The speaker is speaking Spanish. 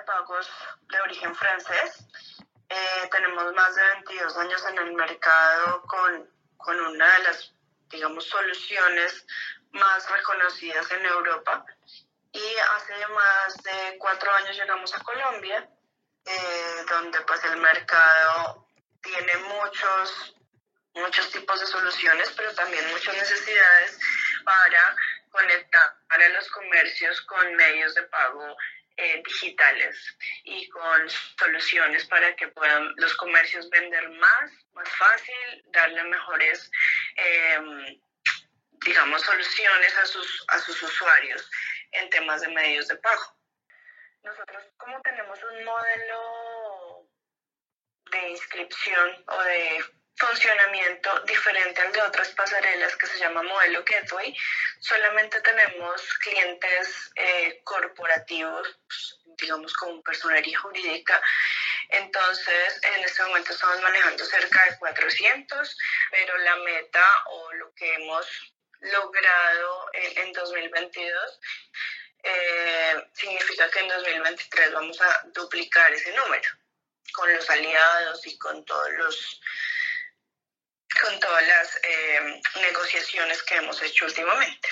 pagos de origen francés. Eh, tenemos más de 22 años en el mercado con, con una de las, digamos, soluciones más reconocidas en Europa. Y hace más de cuatro años llegamos a Colombia, eh, donde pues el mercado tiene muchos, muchos tipos de soluciones, pero también muchas necesidades para a los comercios con medios de pago eh, digitales y con soluciones para que puedan los comercios vender más, más fácil, darle mejores, em, digamos, soluciones a sus, a sus usuarios en temas de medios de pago. Nosotros como tenemos un modelo de inscripción o de funcionamiento diferente al de otras pasarelas que se llama modelo Gateway. Solamente tenemos clientes eh, corporativos, digamos como personería jurídica. Entonces, en este momento estamos manejando cerca de 400, pero la meta o lo que hemos logrado en, 2022 eh, significa que en 2023 vamos a duplicar ese número con los aliados y con todos los con todas las eh, negociaciones que hemos hecho últimamente.